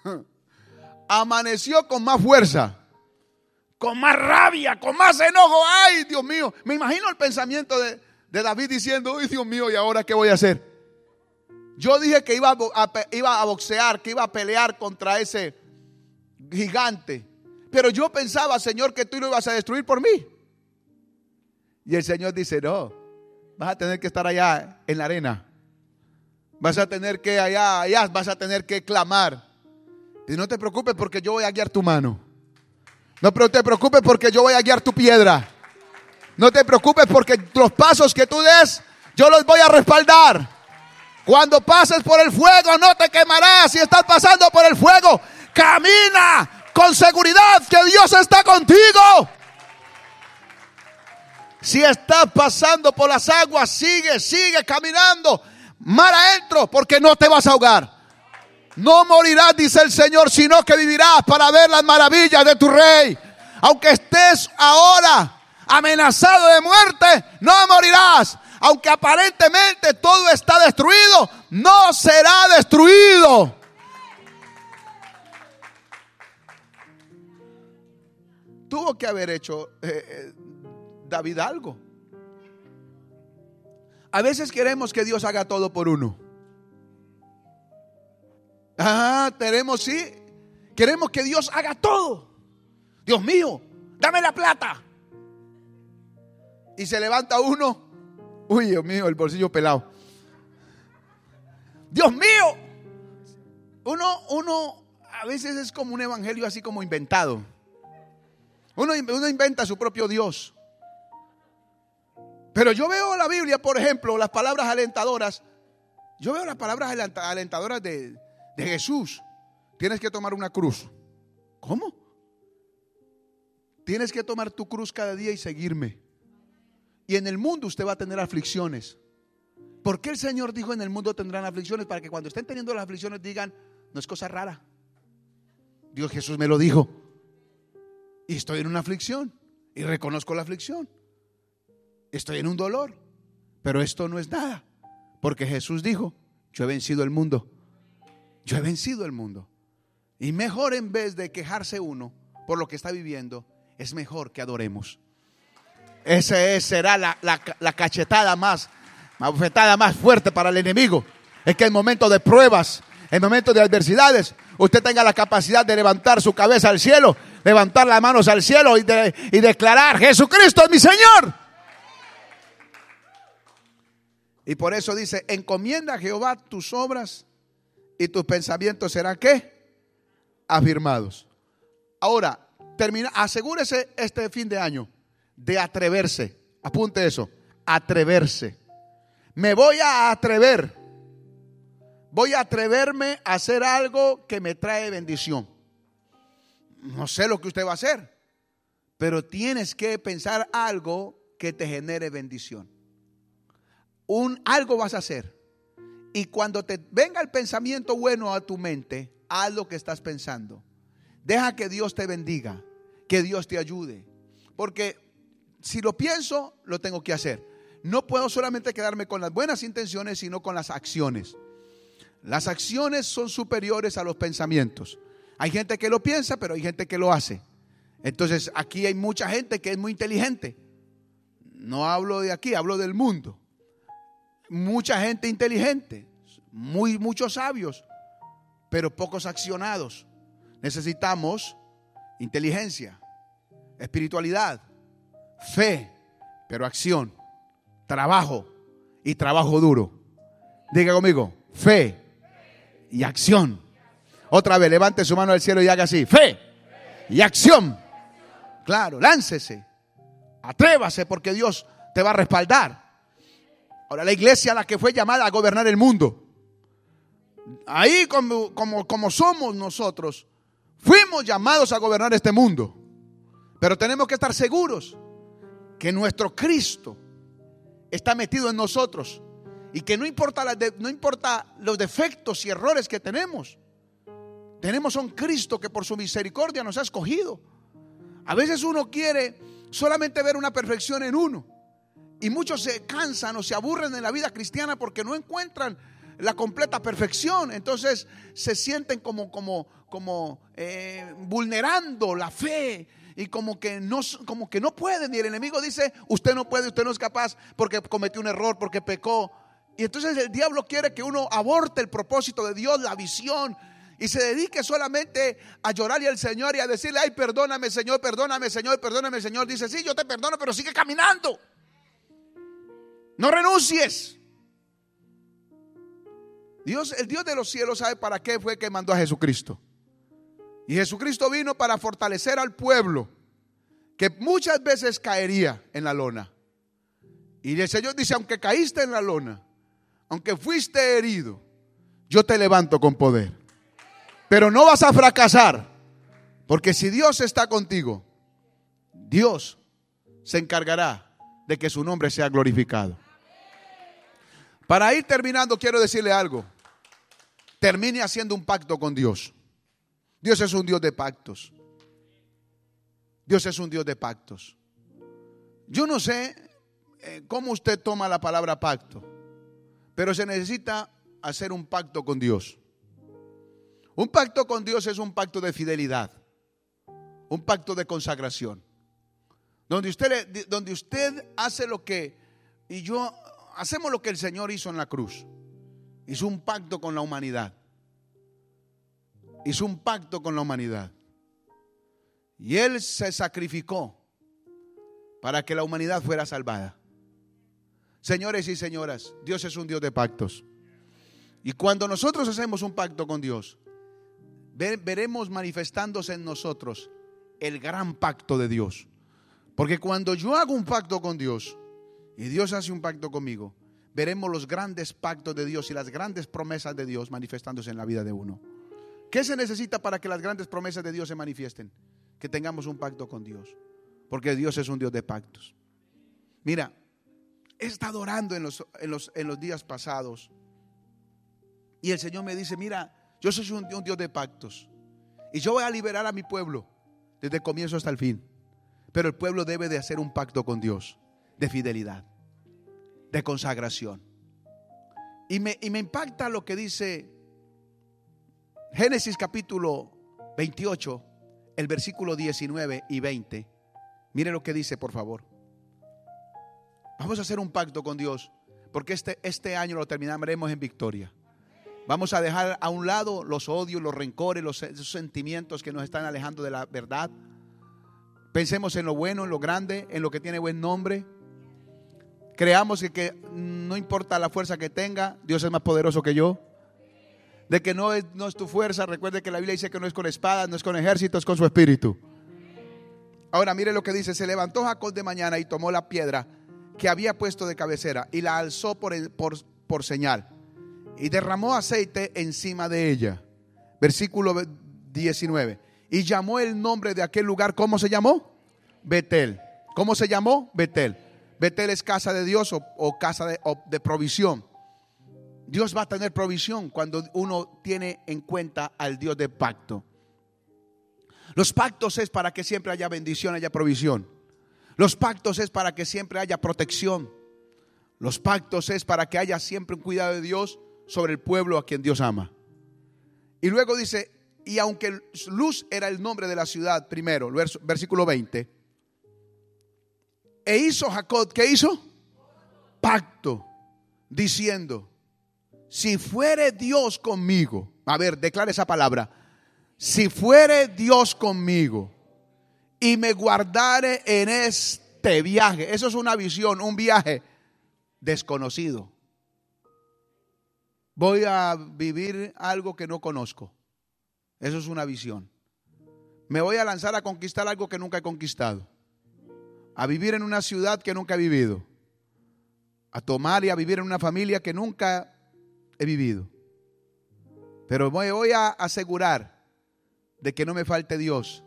Amaneció con más fuerza, con más rabia, con más enojo. Ay, Dios mío, me imagino el pensamiento de, David diciendo, ay, Dios mío, ¿y ahora qué voy a hacer? Yo dije que iba iba a boxear, que iba a pelear contra ese gigante. Pero yo pensaba, Señor, que tú lo ibas a destruir por mí. Y el Señor dice, no, vas a tener que estar allá en la arena. Vas a tener que allá, allá vas a tener que clamar. Y no te preocupes porque yo voy a guiar tu mano. No te preocupes porque yo voy a guiar tu piedra. No te preocupes porque los pasos que tú des, yo los voy a respaldar. Cuando pases por el fuego, no te quemarás. Si estás pasando por el fuego, camina con seguridad que Dios está contigo. Si estás pasando por las aguas, sigue, sigue caminando mar adentro, porque no te vas a ahogar. No morirás, dice el Señor, sino que vivirás para ver las maravillas de tu rey. Aunque estés ahora amenazado de muerte, no morirás. Aunque aparentemente todo está destruido, no será destruido. Tuvo que haber hecho eh, eh, David algo. A veces queremos que Dios haga todo por uno. Ah, tenemos, sí. Queremos que Dios haga todo. Dios mío, dame la plata. Y se levanta uno. Uy, Dios mío, el bolsillo pelado. Dios mío. Uno, uno a veces es como un evangelio así como inventado. Uno, uno inventa su propio Dios. Pero yo veo la Biblia, por ejemplo, las palabras alentadoras. Yo veo las palabras alentadoras de, de Jesús. Tienes que tomar una cruz. ¿Cómo? Tienes que tomar tu cruz cada día y seguirme. Y en el mundo usted va a tener aflicciones. ¿Por qué el Señor dijo en el mundo tendrán aflicciones? Para que cuando estén teniendo las aflicciones digan, no es cosa rara. Dios Jesús me lo dijo. Y estoy en una aflicción. Y reconozco la aflicción estoy en un dolor, pero esto no es nada, porque Jesús dijo, yo he vencido el mundo, yo he vencido el mundo. Y mejor en vez de quejarse uno por lo que está viviendo, es mejor que adoremos. Esa será la, cachetada más, la más fuerte para el enemigo. Es que en momento de pruebas, en momentos de adversidades, usted tenga la capacidad de levantar su cabeza al cielo, levantar las manos al cielo y, y declarar, Jesucristo es mi Señor. Y por eso dice, encomienda a Jehová tus obras y tus pensamientos serán qué? Afirmados. Ahora, termina, asegúrese este fin de año de atreverse. Apunte eso, atreverse. Me voy a atrever. Voy a atreverme a hacer algo que me trae bendición. No sé lo que usted va a hacer, pero tienes que pensar algo que te genere bendición un algo vas a hacer. Y cuando te venga el pensamiento bueno a tu mente, haz lo que estás pensando. Deja que Dios te bendiga, que Dios te ayude. Porque si lo pienso, lo tengo que hacer. No puedo solamente quedarme con las buenas intenciones, sino con las acciones. Las acciones son superiores a los pensamientos. Hay gente que lo piensa, pero hay gente que lo hace. Entonces aquí hay mucha gente que es muy inteligente. No hablo de aquí, hablo del mundo mucha gente inteligente, muy, muchos sabios, pero pocos accionados. Necesitamos inteligencia, espiritualidad, fe, pero acción, trabajo y trabajo duro. Diga conmigo, fe y acción. Otra vez, levante su mano al cielo y haga así, fe y acción. Claro, láncese, atrévase porque Dios te va a respaldar. Ahora, la iglesia la que fue llamada a gobernar el mundo. Ahí como, como, como somos nosotros, fuimos llamados a gobernar este mundo. Pero tenemos que estar seguros que nuestro Cristo está metido en nosotros y que no importa, no importa los defectos y errores que tenemos, tenemos a un Cristo que por su misericordia nos ha escogido. A veces uno quiere solamente ver una perfección en uno. Y muchos se cansan o se aburren en la vida cristiana porque no encuentran la completa perfección. Entonces se sienten como, como, como eh, vulnerando la fe y como que, no, como que no pueden. Y el enemigo dice, usted no puede, usted no es capaz porque cometió un error, porque pecó. Y entonces el diablo quiere que uno aborte el propósito de Dios, la visión, y se dedique solamente a llorarle al Señor y a decirle, ay, perdóname Señor, perdóname Señor, perdóname Señor. Dice, sí, yo te perdono, pero sigue caminando. No renuncies. Dios, el Dios de los cielos sabe para qué fue que mandó a Jesucristo. Y Jesucristo vino para fortalecer al pueblo que muchas veces caería en la lona. Y el Señor dice, aunque caíste en la lona, aunque fuiste herido, yo te levanto con poder. Pero no vas a fracasar, porque si Dios está contigo, Dios se encargará de que su nombre sea glorificado. Para ir terminando, quiero decirle algo. Termine haciendo un pacto con Dios. Dios es un Dios de pactos. Dios es un Dios de pactos. Yo no sé eh, cómo usted toma la palabra pacto, pero se necesita hacer un pacto con Dios. Un pacto con Dios es un pacto de fidelidad, un pacto de consagración, donde usted, donde usted hace lo que, y yo hacemos lo que el Señor hizo en la cruz. Hizo un pacto con la humanidad. Hizo un pacto con la humanidad. Y Él se sacrificó para que la humanidad fuera salvada. Señores y señoras, Dios es un Dios de pactos. Y cuando nosotros hacemos un pacto con Dios, veremos manifestándose en nosotros el gran pacto de Dios. Porque cuando yo hago un pacto con Dios y Dios hace un pacto conmigo, veremos los grandes pactos de Dios y las grandes promesas de Dios manifestándose en la vida de uno. ¿Qué se necesita para que las grandes promesas de Dios se manifiesten? Que tengamos un pacto con Dios. Porque Dios es un Dios de pactos. Mira, he estado orando en los, en los, en los días pasados. Y el Señor me dice, mira, yo soy un, Dios de pactos. Y yo voy a liberar a mi pueblo desde el comienzo hasta el fin. Pero el pueblo debe de hacer un pacto con Dios de fidelidad, de consagración. Y me, y me impacta lo que dice Génesis capítulo 28, el versículo 19 y 20. Mire lo que dice, por favor. Vamos a hacer un pacto con Dios, porque este, este año lo terminaremos en victoria. Vamos a dejar a un lado los odios, los rencores, los sentimientos que nos están alejando de la verdad. Pensemos en lo bueno, en lo grande, en lo que tiene buen nombre. Creamos que, que no importa la fuerza que tenga, Dios es más poderoso que yo. De que no es, no es tu fuerza, recuerde que la Biblia dice que no es con espadas, no es con ejércitos, es con su espíritu. Ahora mire lo que dice, se levantó Jacob de mañana y tomó la piedra que había puesto de cabecera y la alzó por, por, por señal y derramó aceite encima de ella. Versículo 19. Y llamó el nombre de aquel lugar, ¿cómo se llamó? Betel. ¿Cómo se llamó? Betel. Betel es casa de Dios o, casa de, de provisión. Dios va a tener provisión cuando uno tiene en cuenta al Dios de pacto. Los pactos es para que siempre haya bendición, haya provisión. Los pactos es para que siempre haya protección. Los pactos es para que haya siempre un cuidado de Dios sobre el pueblo a quien Dios ama. Y luego dice, y aunque Luz era el nombre de la ciudad primero, versículo 20, e hizo Jacob, ¿qué hizo? Pacto, diciendo, si fuere Dios conmigo, a ver, declare esa palabra, si fuere Dios conmigo y me guardare en este viaje, eso es una visión, un viaje desconocido voy a vivir algo que no conozco. Eso es una visión. Me voy a lanzar a conquistar algo que nunca he conquistado. A vivir en una ciudad que nunca he vivido. A tomar y a vivir en una familia que nunca he vivido. Pero me voy a asegurar de que no me falte Dios.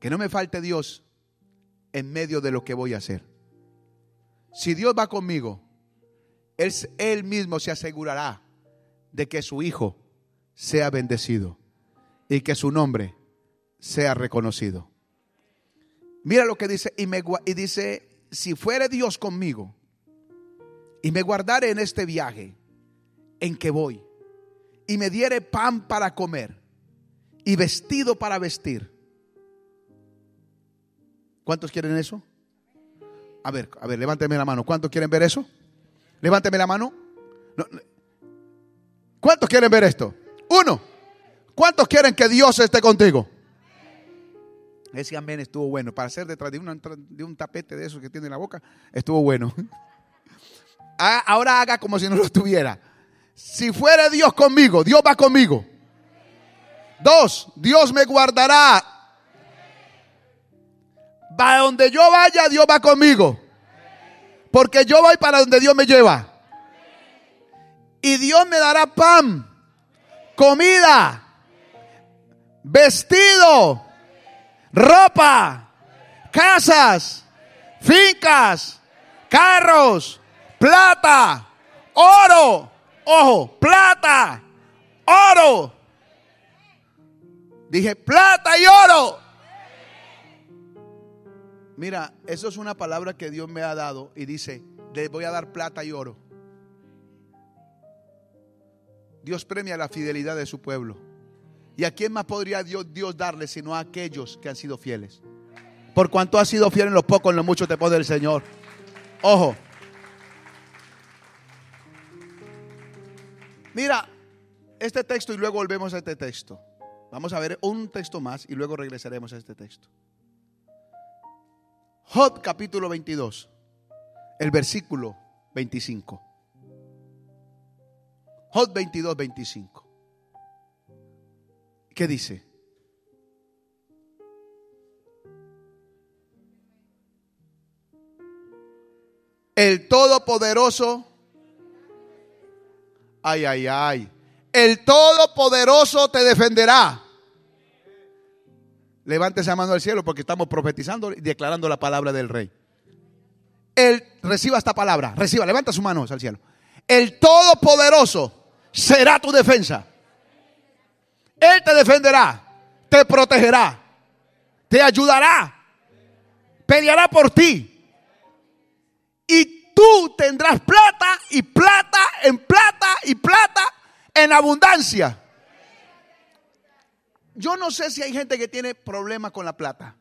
Que no me falte Dios en medio de lo que voy a hacer. Si Dios va conmigo, él, mismo se asegurará de que su Hijo sea bendecido y que su nombre sea reconocido. Mira lo que dice y, me, y dice, si fuere Dios conmigo y me guardare en este viaje en que voy y me diere pan para comer y vestido para vestir. ¿Cuántos quieren eso? A ver, a ver, levánteme la mano. ¿Cuántos quieren ver eso? Levánteme la mano. ¿Cuántos quieren ver esto? Uno. ¿Cuántos quieren que Dios esté contigo? Ese amén estuvo bueno. Para ser detrás de, de un tapete de esos que tiene en la boca, estuvo bueno. Ahora haga como si no lo tuviera. Si fuere Dios conmigo, Dios va conmigo. Dos, Dios me guardará. Va donde yo vaya, Dios va conmigo. Porque yo voy para donde Dios me lleva. Y Dios me dará pan, comida, vestido, ropa, casas, fincas, carros, plata, oro, ojo, plata, oro. Dije, plata y oro. Mira, eso es una palabra que Dios me ha dado y dice, le voy a dar plata y oro. Dios premia la fidelidad de su pueblo. ¿Y a quién más podría Dios, darle sino a aquellos que han sido fieles? Por cuanto has sido fiel en lo poco, en lo mucho te pone el Señor. Ojo. Mira, este texto y luego volvemos a este texto. Vamos a ver un texto más y luego regresaremos a este texto. Job capítulo 22, el versículo 25. Job 22, 25. ¿Qué dice? El Todopoderoso Ay, ay, ay. El Todopoderoso te defenderá. Levántese a mano al cielo porque estamos profetizando y declarando la palabra del rey. Él reciba esta palabra, reciba, levanta sus manos al cielo. El Todopoderoso será tu defensa. Él te defenderá, te protegerá, te ayudará, peleará por ti. Y tú tendrás plata y plata en plata y plata en abundancia. Yo no sé si hay gente que tiene problemas con la plata.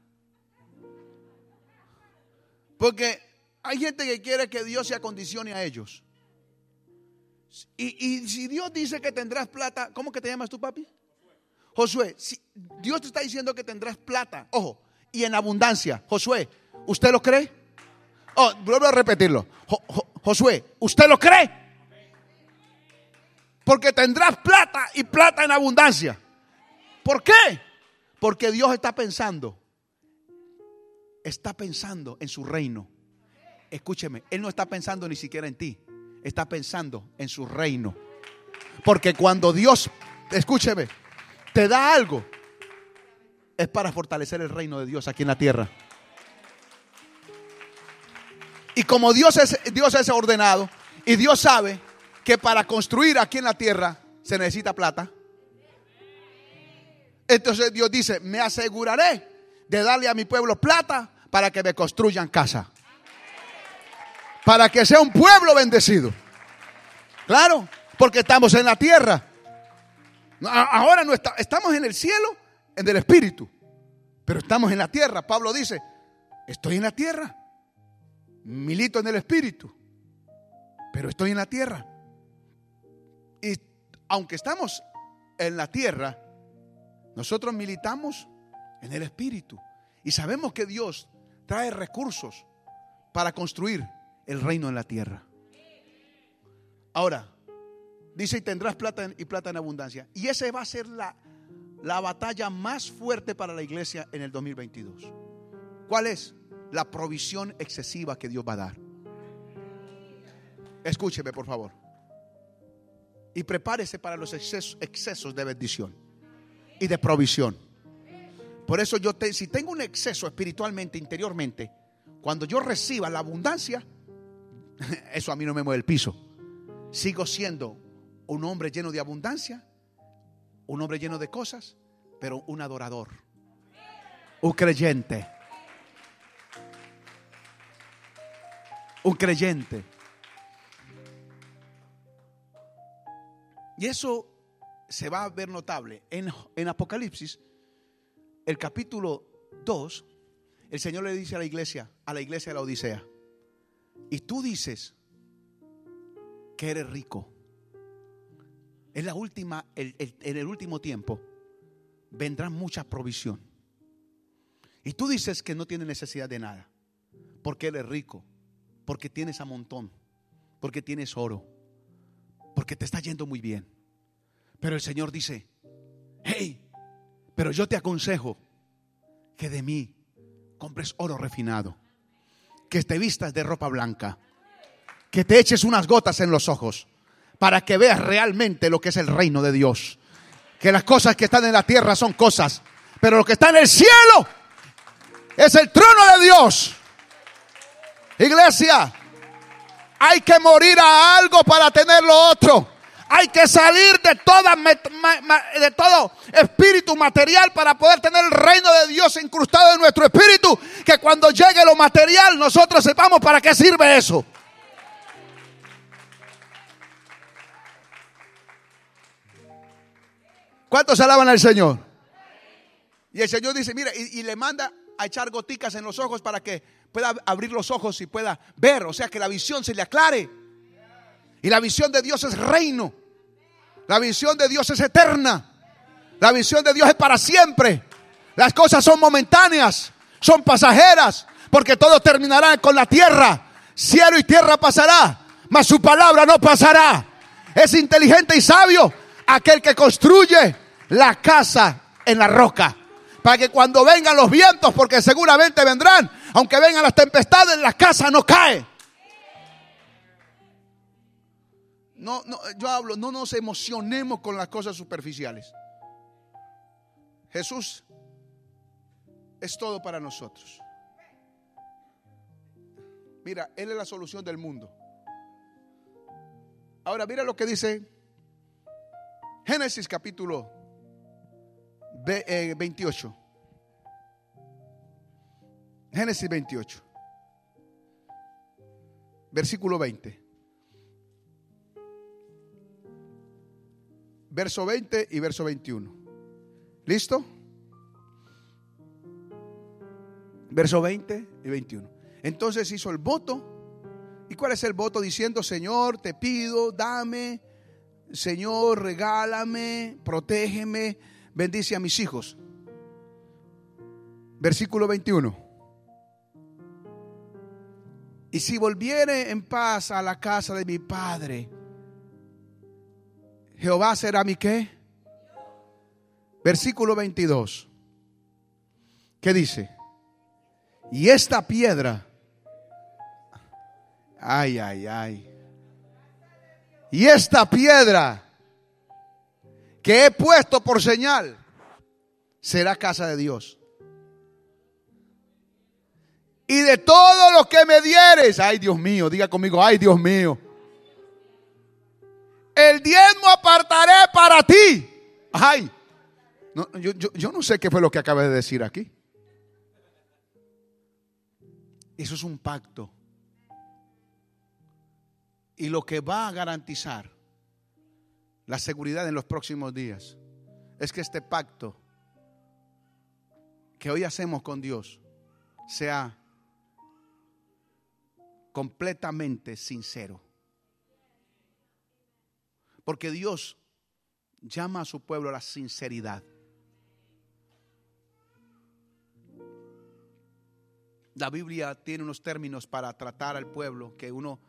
Porque hay gente que quiere que Dios se acondicione a ellos. Y, si Dios dice que tendrás plata, ¿cómo que te llamas tú, papi? Josué, si Dios te está diciendo que tendrás plata, ojo, y en abundancia. Josué, ¿usted lo cree? Oh, vuelvo a repetirlo. Josué, ¿usted lo cree? Porque tendrás plata y plata en abundancia. ¿Por qué? Porque Dios está pensando, está pensando en su reino. Escúcheme, Él no está pensando ni siquiera en ti, está pensando en su reino. Porque cuando Dios, escúcheme, te da algo, es para fortalecer el reino de Dios aquí en la tierra. Y como Dios es, Dios es ordenado y Dios sabe que para construir aquí en la tierra se necesita plata. Entonces Dios dice, me aseguraré de darle a mi pueblo plata para que me construyan casa. Para que sea un pueblo bendecido. Claro, porque estamos en la tierra. Ahora no estamos en el cielo, en el espíritu. Pero estamos en la tierra. Pablo dice, estoy en la tierra milito en el espíritu, pero estoy en la tierra. Y aunque estamos en la tierra, nosotros militamos en el espíritu. Y sabemos que Dios trae recursos para construir el reino en la tierra. Ahora, dice, y tendrás plata y plata en abundancia. Y esa va a ser la, la batalla más fuerte para la iglesia en el 2022. ¿Cuál es? la provisión excesiva que Dios va a dar. Escúcheme, por favor. Y prepárese para los excesos, de bendición y de provisión. Por eso yo, si tengo un exceso espiritualmente, interiormente, cuando yo reciba la abundancia, eso a mí no me mueve el piso. Sigo siendo un hombre lleno de abundancia, un hombre lleno de cosas, pero un adorador, un creyente un creyente. Y eso se va a ver notable. En, en Apocalipsis, el capítulo 2, el Señor le dice a la iglesia, a la iglesia de la Odisea, y tú dices que eres rico. En la última, en el último tiempo vendrá mucha provisión. Y tú dices que no tienes necesidad de nada, porque eres rico, porque tienes a montón, porque tienes oro, porque te está yendo muy bien. Pero el Señor dice, hey, pero yo te aconsejo que de mí compres oro refinado, que te vistas de ropa blanca, que te eches unas gotas en los ojos para que veas realmente lo que es el reino de Dios. Que las cosas que están en la tierra son cosas, pero lo que está en el cielo es el trono de Dios. Iglesia, hay que morir a algo para tener lo otro. Hay que salir de, toda, todo espíritu material para poder tener el reino de Dios incrustado en nuestro espíritu. Que cuando llegue lo material nosotros sepamos para qué sirve eso. ¿Cuántos alaban al Señor? Y el Señor dice, mira, y, le manda a echar goticas en los ojos para que pueda abrir los ojos y pueda ver, o sea, que la visión se le aclare. Y la visión de Dios es reino. La visión de Dios es eterna. La visión de Dios es para siempre. Las cosas son momentáneas, son pasajeras, porque todo terminará con la tierra. Cielo y tierra pasará, mas su palabra no pasará. Es inteligente y sabio aquel que construye la casa en la roca para que cuando vengan los vientos, porque seguramente vendrán, aunque vengan las tempestades, la casa no cae. No, no, yo hablo, no nos emocionemos con las cosas superficiales. Jesús es todo para nosotros. Mira, Él es la solución del mundo. Ahora mira lo que dice Génesis capítulo 28. Eh, Génesis 28. Versículo 20. Verso 20 y verso 21. ¿Listo? Verso 20 y 21. Entonces hizo el voto. ¿Y cuál es el voto? Diciendo, Señor, te pido, dame, Señor, regálame, protégeme bendice a mis hijos. Versículo 21. Y si volviere en paz a la casa de mi padre, Jehová será mi qué? Versículo 22. ¿Qué dice? Y esta piedra, ay, ay, ay. Y esta piedra que he puesto por señal será casa de Dios. Y de todo lo que me dieres, ay Dios mío, diga conmigo, ay Dios mío. El diezmo apartaré para ti. Ay, yo, yo no sé qué fue lo que acabé de decir aquí. Eso es un pacto. Y lo que va a garantizar la seguridad en los próximos días es que este pacto que hoy hacemos con Dios sea completamente sincero. Porque Dios llama a su pueblo a la sinceridad. La Biblia tiene unos términos para tratar al pueblo que uno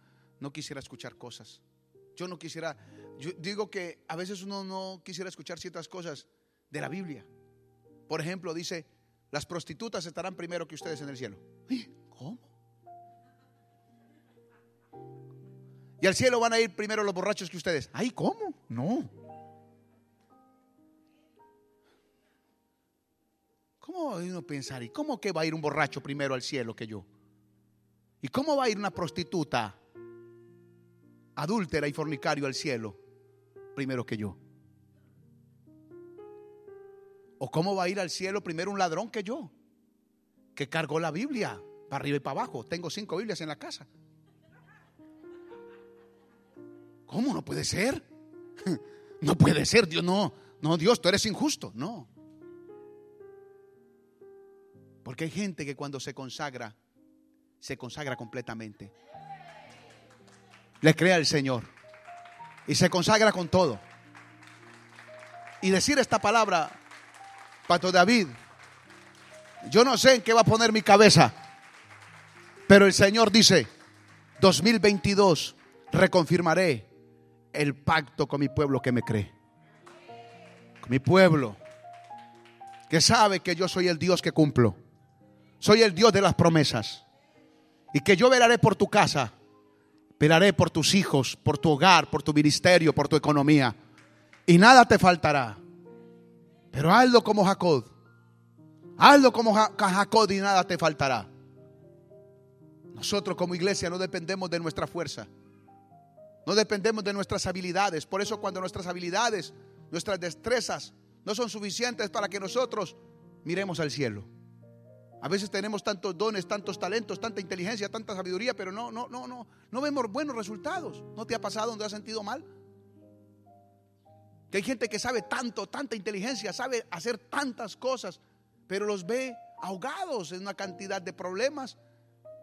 no quisiera escuchar cosas. Yo no quisiera, yo digo que a veces uno no quisiera escuchar ciertas cosas de la Biblia. Por ejemplo, dice, las prostitutas estarán primero que ustedes en el cielo. ¿Cómo? Y al cielo van a ir primero los borrachos que ustedes. Ay, ¿cómo? No. ¿Cómo uno pensar? ¿Y cómo que va a ir un borracho primero al cielo que yo? ¿Y cómo va a ir una prostituta adúltera y fornicario al cielo primero que yo? ¿O cómo va a ir al cielo primero un ladrón que yo? Que cargó la Biblia para arriba y para abajo. Tengo cinco Biblias en la casa. ¿Cómo no puede ser? No puede ser, Dios, no, no, Dios, tú eres injusto, no. Porque hay gente que cuando se consagra, se consagra completamente. Le cree al Señor y se consagra con todo. Y decir esta palabra, Pato David, yo no sé en qué va a poner mi cabeza, pero el Señor dice, 2022 reconfirmaré el pacto con mi pueblo que me cree. Con mi pueblo que sabe que yo soy el Dios que cumplo. Soy el Dios de las promesas. Y que yo velaré por tu casa, velaré por tus hijos, por tu hogar, por tu ministerio, por tu economía. Y nada te faltará. Pero hazlo como Jacob. Hazlo como Jacob y nada te faltará. Nosotros como iglesia no dependemos de nuestra fuerza. No dependemos de nuestras habilidades. Por eso cuando nuestras habilidades, nuestras destrezas no son suficientes para que nosotros miremos al cielo. A veces tenemos tantos dones, tantos talentos, tanta inteligencia, tanta sabiduría, pero no, no, no, no, no vemos buenos resultados. ¿No te ha pasado donde has sentido mal? Que hay gente que sabe tanto, tanta inteligencia, sabe hacer tantas cosas, pero los ve ahogados en una cantidad de problemas,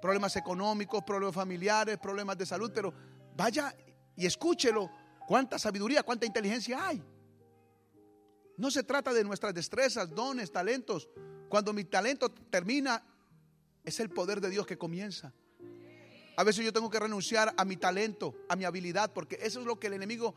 problemas económicos, problemas familiares, problemas de salud, pero vaya y escúchelo. Cuánta sabiduría, cuánta inteligencia hay. No se trata de nuestras destrezas, dones, talentos. Cuando mi talento termina, es el poder de Dios que comienza. A veces yo tengo que renunciar a mi talento, a mi habilidad, porque eso es lo que el enemigo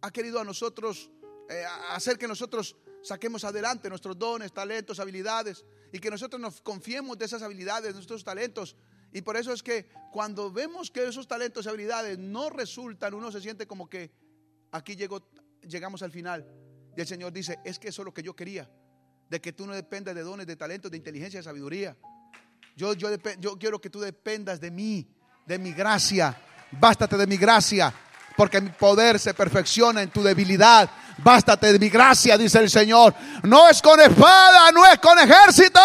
ha querido a nosotros, eh, hacer que nosotros saquemos adelante nuestros dones, talentos, habilidades, y que nosotros nos confiemos de esas habilidades, de nuestros talentos, y por eso es que cuando vemos que esos talentos y habilidades no resultan, uno se siente como que aquí llegó, llegamos al final. Y el Señor dice, es que eso es lo que yo quería. De que tú no dependas de dones, de talentos, de inteligencia, de sabiduría. Yo, yo, yo quiero que tú dependas de mí, de mi gracia. Bástate de mi gracia, porque mi poder se perfecciona en tu debilidad. Bástate de mi gracia, dice el Señor. No es con espada, no es con ejército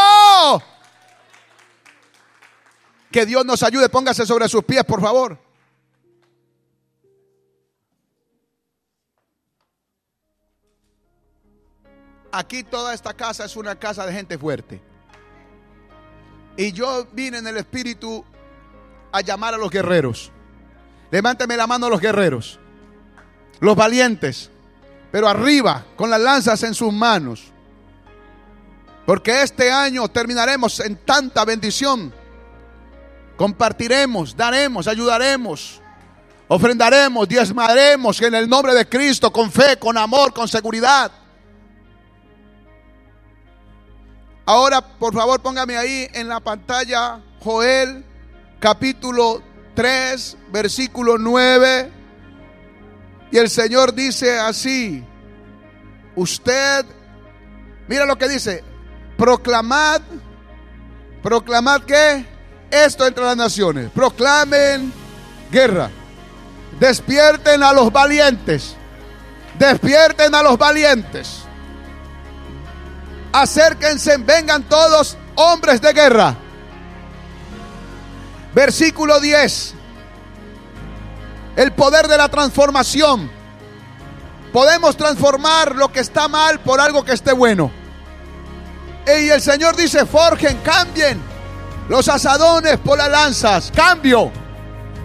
que Dios nos ayude. Póngase sobre sus pies, por favor. Aquí toda esta casa es una casa de gente fuerte. Y yo vine en el Espíritu a llamar a los guerreros. Levánteme la mano a los guerreros. Los valientes. Pero arriba, con las lanzas en sus manos. Porque este año terminaremos en tanta bendición Compartiremos, daremos, ayudaremos, ofrendaremos, diezmaremos en el nombre de Cristo con fe, con amor, con seguridad. Ahora, por favor, póngame ahí en la pantalla Joel capítulo 3, versículo 9. Y el Señor dice así, usted, mira lo que dice, proclamad, proclamad que esto entre las naciones. Proclamen guerra. Despierten a los valientes. Despierten a los valientes. Acérquense, vengan todos hombres de guerra. Versículo 10. El poder de la transformación. Podemos transformar lo que está mal por algo que esté bueno. Y el Señor dice, forjen, cambien los asadones por las lanzas. Cambio.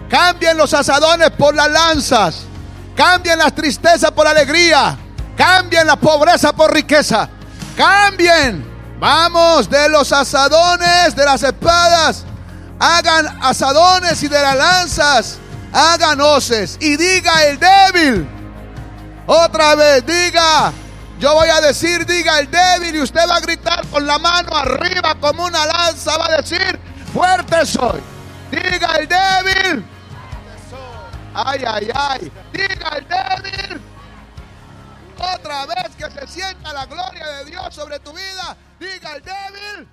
Cambien los asadones por las lanzas. Cambien las tristezas por alegría. Cambien la pobreza por riqueza. Cambien. Vamos de los asadones, de las espadas. Hagan asadones y de las lanzas. Hagan hoces. Y diga el débil. Otra vez, diga yo voy a decir, diga el débil y usted va a gritar con la mano arriba como una lanza. Va a decir, fuerte soy. Diga el débil. Ay, ay, ay. Diga el débil. Otra vez que se sienta la gloria de Dios sobre tu vida. Diga el débil.